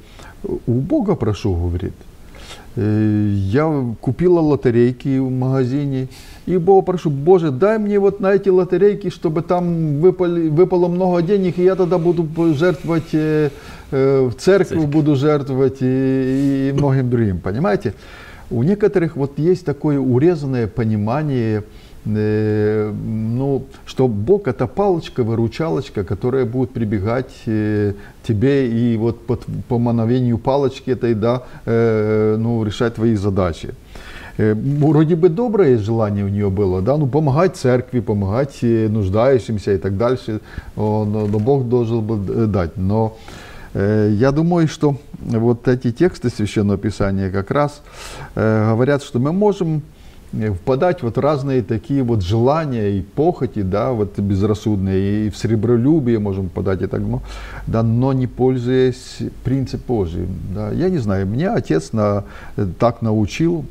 Speaker 2: у Бога прошу, говорит. Э, Я купила лотерейки в магазине, и Бога прошу, Боже, дай мне вот на эти лотерейки, чтобы там выпали, выпало много денег, и я тогда буду жертвовать э, в церковь, буду жертвовать и, и многим другим, понимаете? У некоторых вот есть такое урезанное понимание, ну, что Бог это палочка-выручалочка, которая будет прибегать э, тебе и вот по, по мановению палочки этой, да, э, ну, решать твои задачи. Э, Вроде бы доброе желание у нее было, да, ну помогать церкви, помогать э, нуждающимся и так дальше, но, но Бог должен был э, дать. Но э, я думаю, что вот эти тексты Священного Писания как раз э, говорят, что мы можем э, впадать вот разные такие вот желания и похоти, да, вот безрассудные, и в сребролюбие можем впадать и так, ну, да, но не пользуясь принципом Божьим, да. Я не знаю, меня отец на, э, так научил,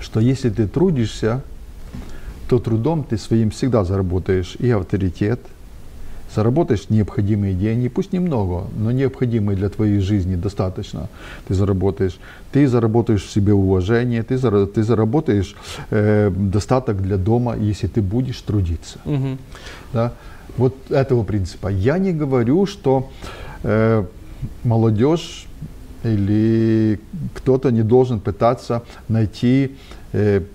Speaker 2: что если ты трудишься, то трудом ты своим всегда заработаешь и авторитет, заработаешь необходимые деньги, пусть немного, но необходимые для твоей жизни достаточно, ты заработаешь. Ты заработаешь в себе уважение, ты, зара- ты заработаешь э, достаток для дома, если ты будешь трудиться.
Speaker 1: Мгм.
Speaker 2: Да? Вот этого принципа. Я не говорю, что э, молодежь или кто-то не должен пытаться найти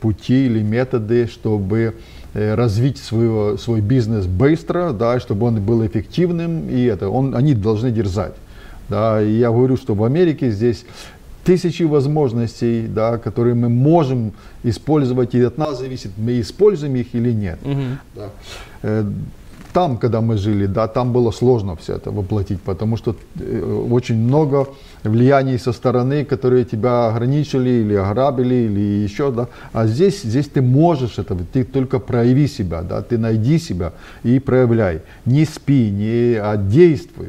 Speaker 2: пути или методы, чтобы э, развить свой, свой бизнес быстро, да, чтобы он был эффективным, и это, он, они должны дерзать. Да, и я говорю, что в Америке здесь тысячи возможностей, да, которые мы можем использовать, и от нас зависит, мы используем их или нет.
Speaker 1: Мгм.
Speaker 2: Да. Там, когда мы жили, да, там было сложно все это воплотить, потому что э, очень много влияний со стороны, которые тебя ограничили или ограбили, или еще, да. А здесь, здесь ты можешь это, ты только прояви себя, да, ты найди себя и проявляй. Не спи, не, а действуй.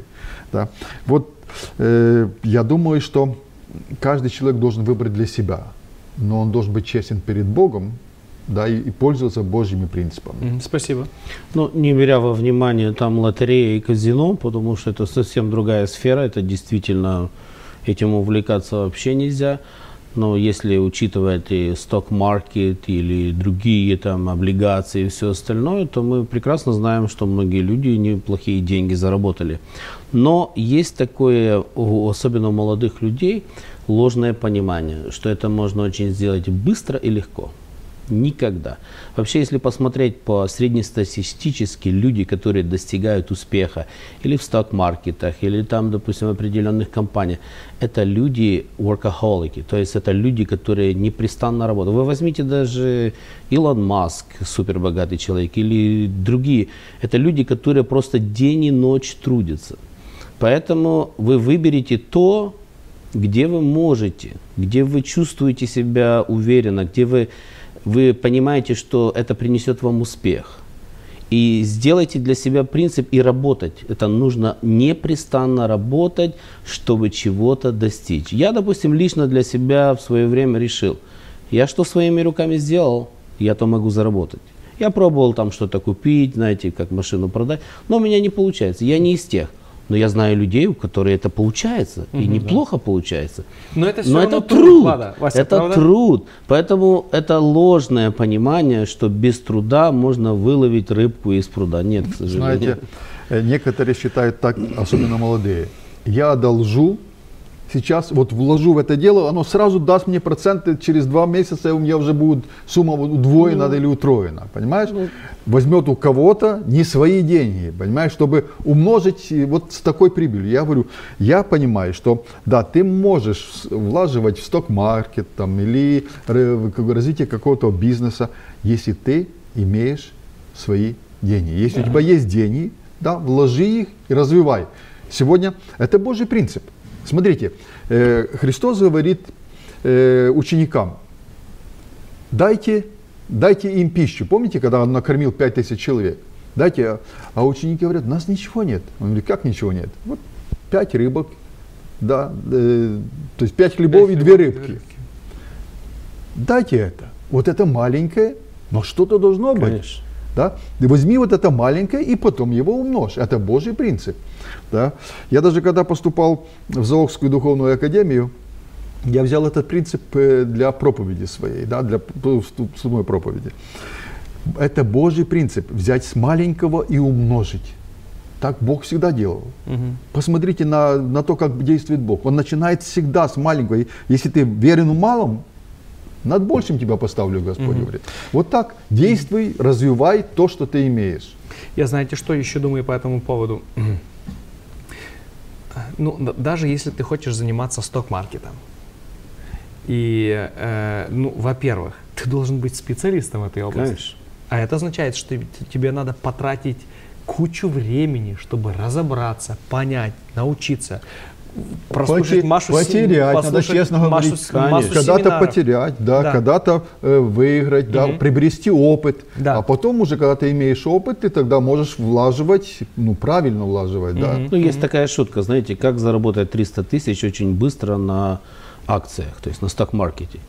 Speaker 2: Да. Вот э, я думаю, что каждый человек должен выбрать для себя, но он должен быть честен перед Богом, да, и, и пользоваться Божьими принципами.
Speaker 1: Спасибо.
Speaker 3: Ну, не беря во внимание там лотерея и казино, потому что это совсем другая сфера, это действительно этим увлекаться вообще нельзя. Но если учитывать и сток-маркет или другие там облигации и все остальное, то мы прекрасно знаем, что многие люди неплохие деньги заработали. Но есть такое, особенно у молодых людей, ложное понимание, что это можно очень сделать быстро и легко. Никогда. Вообще, если посмотреть по среднестатистически, люди, которые достигают успеха или в сток-маркетах, или там, допустим, в определенных компаниях, это люди workaholic, то есть это люди, которые непрестанно работают. Вы возьмите даже Илон Маск, супербогатый человек, или другие. Это люди, которые просто день и ночь трудятся. Поэтому вы выберете то, где вы можете, где вы чувствуете себя уверенно, где вы, вы понимаете, что это принесет вам успех. И сделайте для себя принцип и работать. Это нужно непрестанно работать, чтобы чего-то достичь. Я, допустим, лично для себя в свое время решил, я что своими руками сделал, я то могу заработать. Я пробовал там что-то купить, знаете, как машину продать, но у меня не получается. Я не из тех. Но я знаю людей, у которых это получается, и неплохо получается.
Speaker 1: Но это все
Speaker 3: Но это
Speaker 1: труд,
Speaker 3: труд.
Speaker 1: Влада. Вася,
Speaker 3: это
Speaker 1: правда?
Speaker 3: труд. Поэтому это ложное понимание, что без труда можно выловить рыбку из пруда. Нет, к сожалению.
Speaker 2: Знаете, э, некоторые считают так, особенно молодые. Я одолжу сейчас, вот вложу в это дело, оно сразу даст мне проценты, через два месяца у меня уже будет сумма удвоена или утроена, понимаешь? Возьмет у кого-то не свои деньги, понимаешь, чтобы умножить э, вот с такой прибылью. Я говорю, я понимаю, что да, ты можешь влаживать в сток-маркет там, или развитие какого-то бизнеса, если ты имеешь свои деньги. Если у тебя есть деньги, да, вложи их и развивай. Сегодня это Божий принцип. Смотрите, э, Христос говорит э, ученикам, дайте, дайте им пищу. Помните, когда он накормил пять тысяч человек? Дайте, а- ученики говорят, у нас ничего нет. Он говорит, как ничего нет? Вот пять рыбок, да, э, то есть пять хлебов и две рыбки. Дайте это. Вот это маленькое, но что-то должно быть.
Speaker 3: Конечно.
Speaker 2: Да? Возьми вот это маленькое и потом его умножь. Это Божий принцип. Да? Я даже когда поступал в Зоокскую духовную академию, я взял этот принцип э, для проповеди своей, да, для п- вступной проповеди. Это Божий принцип. Взять с маленького и умножить. Так Бог всегда делал. Посмотрите на, на то, как действует Бог. Он начинает всегда с маленького. Если ты верен в малом, над большим тебя поставлю, Господь говорит. Вот так. Действуй, развивай то, что ты имеешь.
Speaker 1: Я знаете, что еще думаю по этому поводу? Ну, даже если ты хочешь заниматься сток-маркетом, и, э, ну, во-первых, ты должен быть специалистом в этой области.
Speaker 3: Конечно.
Speaker 1: А это означает, что тебе надо потратить кучу времени, чтобы разобраться, понять, научиться. Прослушать Машу,
Speaker 2: потерять, надо честно
Speaker 1: Машу,
Speaker 2: говорить.
Speaker 1: массу
Speaker 2: Когда-то потерять, да,
Speaker 1: Да.
Speaker 2: когда-то э, выиграть, да, приобрести опыт.
Speaker 1: Да.
Speaker 2: А потом уже, когда ты имеешь опыт, ты тогда можешь влаживать, ну, правильно влаживать, да.
Speaker 3: Ну, есть такая шутка, знаете, как заработать 300 тысяч очень быстро на акциях, то есть на сток-маркете.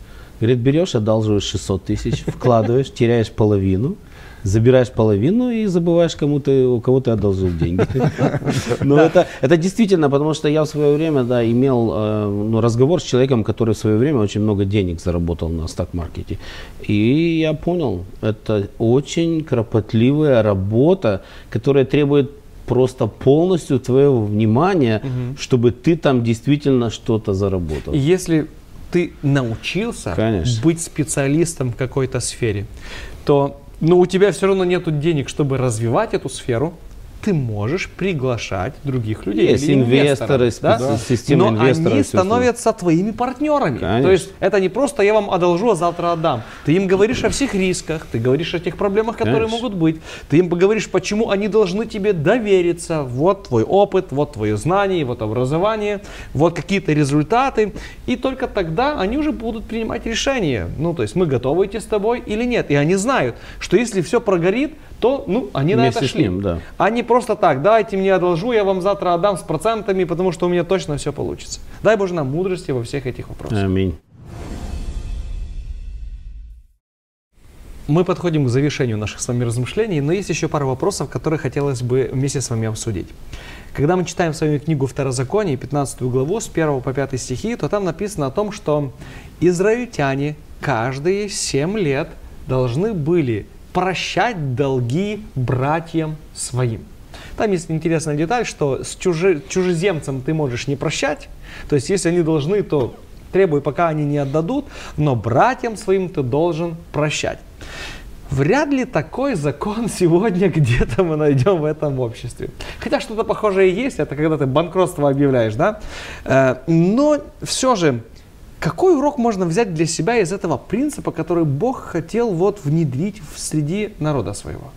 Speaker 3: Говорит, берешь, одалживаешь 600 тысяч, вкладываешь, теряешь половину, забираешь половину и забываешь, кому ты, у кого ты одолжил деньги. Но это, это действительно, потому что я в свое время да, имел э, ну, разговор с человеком, который в свое время очень много денег заработал на стак-маркете. И я понял, это очень кропотливая работа, которая требует просто полностью твоего внимания, чтобы ты там действительно что-то заработал.
Speaker 1: Если ты научился
Speaker 3: Конечно.
Speaker 1: быть специалистом в какой-то сфере, то но у тебя все равно нет денег, чтобы развивать эту сферу, ты можешь приглашать других людей.
Speaker 3: Есть инвесторы, специ- система
Speaker 1: Но
Speaker 3: инвесторов,
Speaker 1: они становятся твоими партнерами.
Speaker 3: Конечно.
Speaker 1: То есть это не просто я вам одолжу, а завтра отдам. Ты им говоришь о всех рисках, ты говоришь о тех проблемах, которые
Speaker 3: Конечно.
Speaker 1: могут быть. Ты им поговоришь, почему они должны тебе довериться. Вот твой опыт, вот твое знание, вот образование, вот какие-то результаты. И только тогда они уже будут принимать решение. Ну, то есть мы готовы идти с тобой или нет. И они знают, что если все прогорит, то ну, они на
Speaker 3: Вместе
Speaker 1: это
Speaker 3: с
Speaker 1: шли.
Speaker 3: ним, да.
Speaker 1: Не просто так, дайте мне одолжу, я вам завтра отдам с процентами, потому что у меня точно все получится. Дай Боже нам мудрости во всех этих вопросах.
Speaker 3: Аминь.
Speaker 1: Мы подходим к завершению наших с вами размышлений, но есть еще пара вопросов, которые хотелось бы вместе с вами обсудить. Когда мы читаем с вами книгу Второзаконие, 15 главу, с 1 по 5 стихи, то там написано о том, что израильтяне каждые 7 лет должны были прощать долги братьям своим. Там есть интересная деталь, что с чужи- чужеземцам ты можешь не прощать, то есть если они должны, то требуй, пока они не отдадут, но братьям своим ты должен прощать. Вряд ли такой закон сегодня где-то мы найдем в этом обществе. Хотя что-то похожее есть, это когда ты банкротство объявляешь, да? Э, Но все же, какой урок можно взять для себя из этого принципа, который Бог хотел вот внедрить в среди народа своего?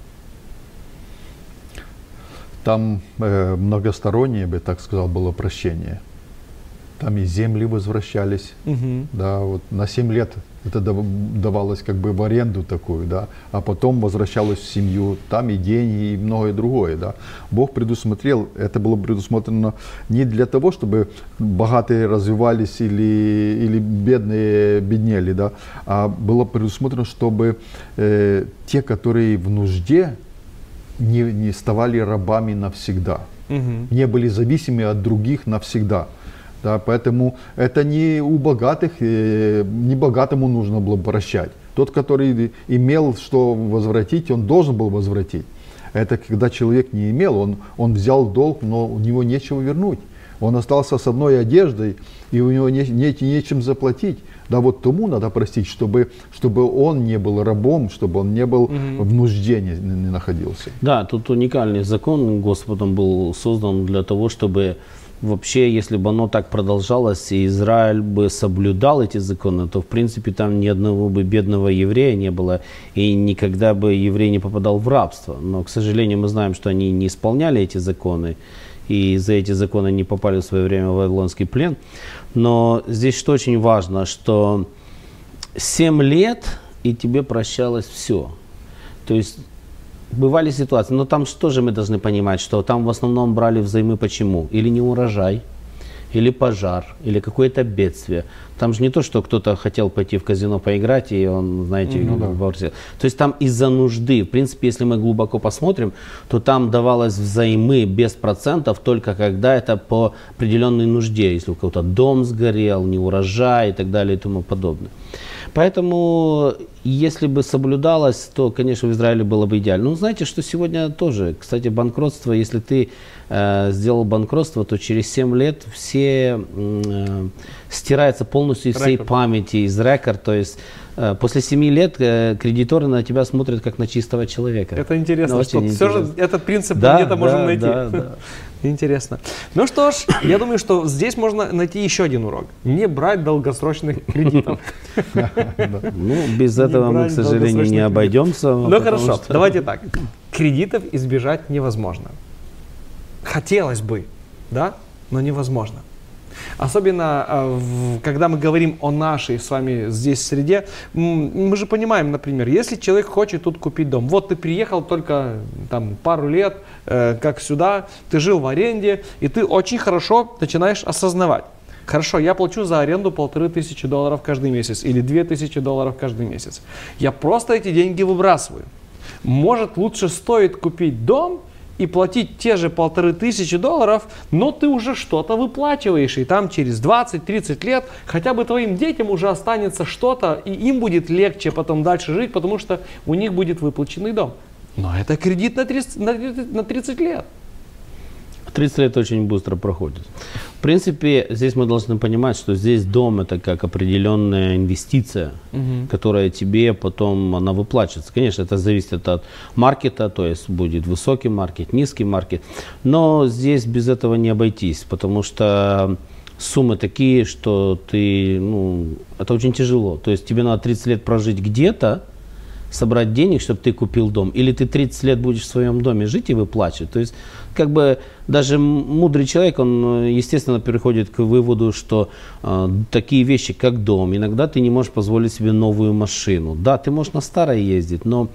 Speaker 2: Там э, многостороннее, бы так сказал, было прощение. Там и земли возвращались,
Speaker 1: Мгм.
Speaker 2: да, вот на 7 лет это дав- давалось как бы в аренду такую, да, а потом возвращалось в семью, там и деньги, и многое другое, да. Бог предусмотрел, это было предусмотрено не для того, чтобы богатые развивались или, или бедные беднели, да, а было предусмотрено, чтобы э, те, которые в нужде, не, не ставали рабами навсегда
Speaker 1: Мгм.
Speaker 2: не были зависимы от других навсегда. Да, поэтому это не у богатых, э, не богатому нужно было прощать. Тот, который имел что возвратить, он должен был возвратить. Это когда человек не имел, он, он взял долг, но у него нечего вернуть. Он остался с одной одеждой, и у него не, не- нечем заплатить. Да вот тому надо простить, чтобы, чтобы он не был рабом, чтобы он не был в нужде не, не находился.
Speaker 3: Да, тут уникальный закон Господом был создан для того, чтобы вообще, если бы оно так продолжалось, и Израиль бы соблюдал эти законы, то, в принципе, там ни одного бы бедного еврея не было, и никогда бы еврей не попадал в рабство. Но, к сожалению, мы знаем, что они не исполняли эти законы, и за эти законы не попали в свое время в Вавилонский плен. Но здесь что очень важно, что 7 лет, и тебе прощалось все. То есть бывали ситуации, но там что же мы должны понимать, что там в основном брали взаймы почему? Или не урожай, или пожар, или какое-то бедствие. Там же не то, что кто-то хотел пойти в казино поиграть, и он, знаете, воротил. То есть там из-за нужды. В принципе, если мы глубоко посмотрим, то там давалось взаймы без процентов только когда это по определенной нужде. Если у кого-то дом сгорел, не урожай и так далее и тому подобное. Поэтому, если бы соблюдалось, то, конечно, в Израиле было бы идеально. Ну, знаете, что сегодня тоже, кстати, банкротство, если ты э, сделал банкротство, то через 7 лет все э, стирается полностью из всей памяти, из рекорд. То есть э, после 7 лет э, кредиторы на тебя смотрят как на чистого человека.
Speaker 1: Это интересно,
Speaker 3: Ну,
Speaker 1: что
Speaker 3: очень
Speaker 1: все же
Speaker 3: интересно.
Speaker 1: этот принцип
Speaker 3: Да,
Speaker 1: где-то можно
Speaker 3: да,
Speaker 1: найти.
Speaker 3: да, да.
Speaker 1: Интересно. Ну что ж, я думаю, что здесь можно найти еще один урок. Не брать долгосрочных кредитов.
Speaker 3: Ну, без этого мы, к сожалению, не обойдемся.
Speaker 1: Ну хорошо, давайте так. Кредитов избежать невозможно. Хотелось бы, да, но невозможно. Особенно, э, когда мы говорим о нашей с вами здесь среде, мы же понимаем, например, если человек хочет тут купить дом, вот ты приехал только там пару лет, э, как сюда, ты жил в аренде, и ты очень хорошо начинаешь осознавать, Хорошо, я плачу за аренду полторы тысячи долларов каждый месяц или две тысячи долларов каждый месяц. Я просто эти деньги выбрасываю. Может лучше стоит купить дом и платить те же полторы тысячи долларов, но ты уже что-то выплачиваешь, и там через 20-30 лет хотя бы твоим детям уже останется что-то, и им будет легче потом дальше жить, потому что у них будет выплаченный дом. Но это кредит на 30, на 30 лет.
Speaker 3: 30 лет очень быстро проходит. В принципе, здесь мы должны понимать, что здесь дом это как определенная инвестиция, угу. которая тебе потом она выплачивается. Конечно, это зависит от маркета, то есть будет высокий маркет, низкий маркет. Но здесь без этого не обойтись, потому что суммы такие, что ты, ну, это очень тяжело. То есть тебе надо 30 лет прожить где-то, собрать денег, чтобы ты купил дом, или ты 30 лет будешь в своем доме жить и выплачивать. То есть, как бы даже мудрый человек, он, естественно, переходит к выводу, что э, такие вещи, как дом, иногда ты не можешь позволить себе новую машину. Да, ты можешь на старой ездить, но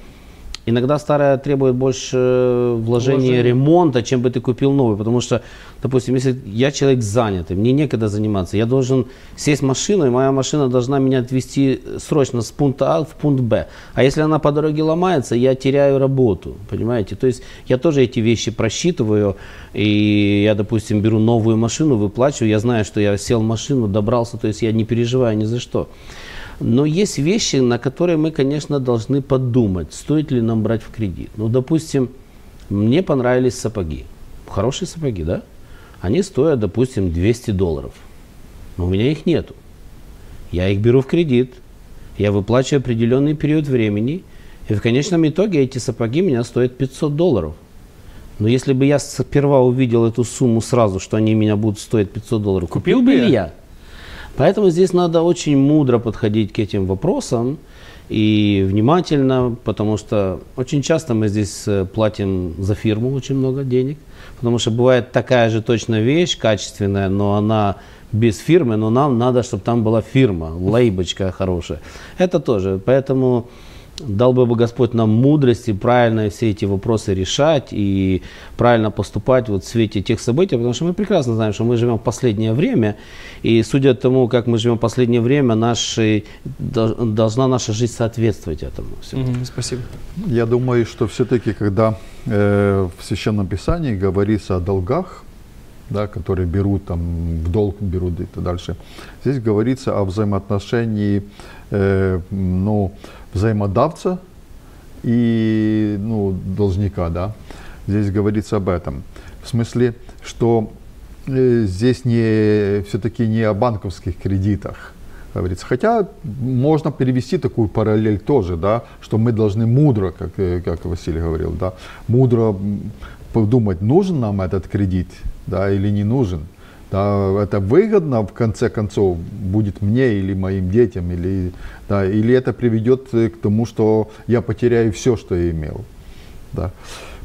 Speaker 3: Иногда старая требует больше э, вложения Вложение. ремонта, чем бы ты купил новый. Потому что, допустим, если я человек занятый, мне некогда заниматься, я должен сесть в машину, и моя машина должна меня отвезти срочно с пункта А в пункт Б. А если она по дороге ломается, я теряю работу. Понимаете? То есть я тоже эти вещи просчитываю. И я, допустим, беру новую машину, выплачиваю. Я знаю, что я сел в машину, добрался. То есть я не переживаю ни за что. Но есть вещи, на которые мы, конечно, должны подумать, стоит ли нам брать в кредит. Ну, допустим, мне понравились сапоги. Хорошие сапоги, да? Они стоят, допустим, 200 долларов. Но у меня их нету. Я их беру в кредит, я выплачиваю определенный период времени, и в конечном итоге эти сапоги меня стоят 500 долларов. Но если бы я сперва увидел эту сумму сразу, что они меня будут стоить 500 долларов, купил, купил бы я? я? Поэтому здесь надо очень мудро подходить к этим вопросам и внимательно, потому что очень часто мы здесь э, платим за фирму очень много денег, потому что бывает такая же точно вещь качественная, но она без фирмы, но нам надо, чтобы там была фирма, лейбочка хорошая. Это тоже. Поэтому Дал бы Господь нам мудрости правильно все эти вопросы решать и правильно поступать вот в свете тех событий, потому что мы прекрасно знаем, что мы живем в последнее время, и судя по тому, как мы живем в последнее время, наши, должна наша жизнь соответствовать этому.
Speaker 1: Mm-hmm, спасибо.
Speaker 2: Я думаю, что все-таки, когда э, в Священном Писании говорится о долгах, да, которые берут там в долг берут и так дальше. Здесь говорится о взаимоотношении, э, ну, взаимодавца и ну, должника, да. Здесь говорится об этом. В смысле, что э, здесь не, все-таки не о банковских кредитах говорится. Хотя можно перевести такую параллель тоже, да, что мы должны мудро, как, э, как Василий говорил, да, мудро подумать, нужен нам этот кредит, да, или не нужен. Да, это выгодно в конце концов будет мне или моим детям, или, да, или это приведет к тому, что я потеряю все, что я имел. Да.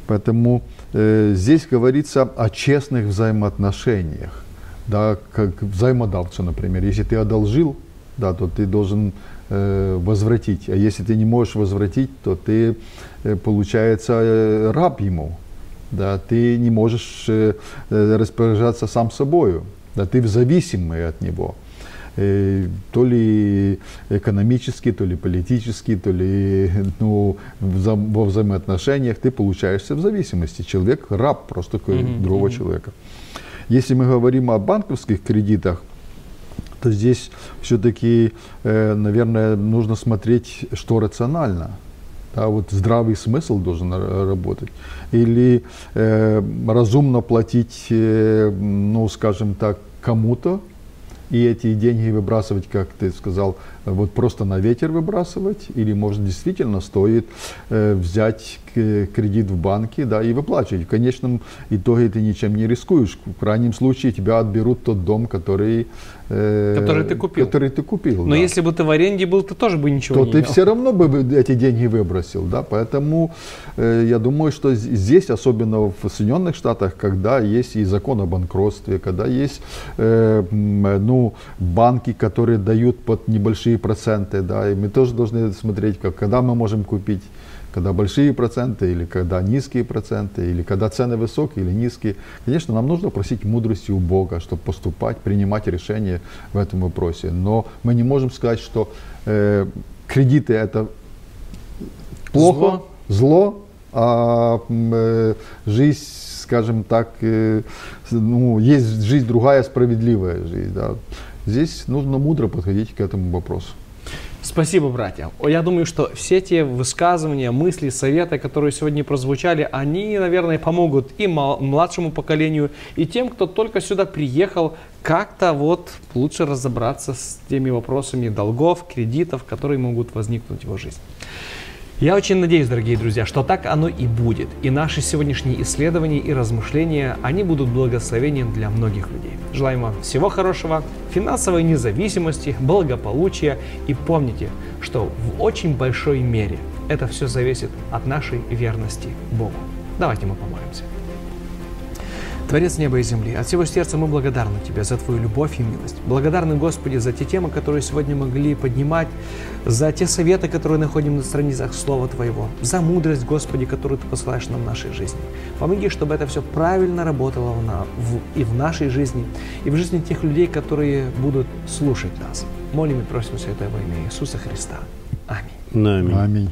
Speaker 2: Поэтому э, здесь говорится о честных взаимоотношениях, да, как взаимодавцу, например. Если ты одолжил, да, то ты должен э, возвратить. А если ты не можешь возвратить, то ты, э, получается, э, раб ему да, ты не можешь э, э, распоряжаться сам собою, да, ты зависимый от него. Э, то ли экономически, то ли политически, то ли ну, вза во взаимоотношениях ты получаешься в зависимости. Человек раб просто mm-hmm. другого mm-hmm. человека. Если мы говорим о банковских кредитах, то здесь все-таки, наверное, нужно смотреть, что рационально да, вот здравый смысл должен работать, или э, разумно платить, э, ну, скажем так, кому-то, и эти деньги выбрасывать, как ты сказал, вот просто на ветер выбрасывать, или может действительно стоит э, взять кредит в банке, да, и выплачивать. В конечном итоге ты ничем не рискуешь. В крайнем случае тебя отберут тот дом, который
Speaker 1: э, который ты купил.
Speaker 2: Который ты купил.
Speaker 1: Но да. если бы ты в аренде был, ты тоже бы ничего
Speaker 2: то
Speaker 1: не
Speaker 2: ты
Speaker 1: имел.
Speaker 2: все равно бы эти деньги выбросил, да. Поэтому э, я думаю, что здесь, особенно в Соединенных Штатах, когда есть и закон о банкротстве, когда есть э, ну банки, которые дают под небольшие большие проценты, да, и мы тоже должны смотреть, как, когда мы можем купить, когда большие проценты, или когда низкие проценты, или когда цены высокие или низкие. Конечно, нам нужно просить мудрости у Бога, чтобы поступать, принимать решения в этом вопросе. Но мы не можем сказать, что э, кредиты это плохо, зло, зло а э, жизнь, скажем так, э, ну, есть жизнь другая, справедливая жизнь. Да. Здесь нужно мудро подходить к этому вопросу.
Speaker 1: Спасибо, братья. Я думаю, что все те высказывания, мысли, советы, которые сегодня прозвучали, они, наверное, помогут и младшему поколению, и тем, кто только сюда приехал, как-то вот лучше разобраться с теми вопросами долгов, кредитов, которые могут возникнуть в его жизни. Я очень надеюсь, дорогие друзья, что так оно и будет. И наши сегодняшние исследования и размышления, они будут благословением для многих людей. Желаем вам всего хорошего, финансовой независимости, благополучия. И помните, что в очень большой мере это все зависит от нашей верности Богу. Давайте мы помолимся. Творец неба и земли, от всего сердца мы благодарны Тебе за Твою любовь и милость. Благодарны, Господи, за те темы, которые сегодня могли поднимать, за те советы, которые находим на страницах Слова Твоего, за мудрость, Господи, которую Ты посылаешь нам в нашей жизни. Помоги, чтобы это все правильно работало в, на, в, и в нашей жизни, и в жизни тех людей, которые будут слушать нас. Молим и просим Святое во имя Иисуса Христа. Аминь.
Speaker 3: Аминь.
Speaker 2: Аминь.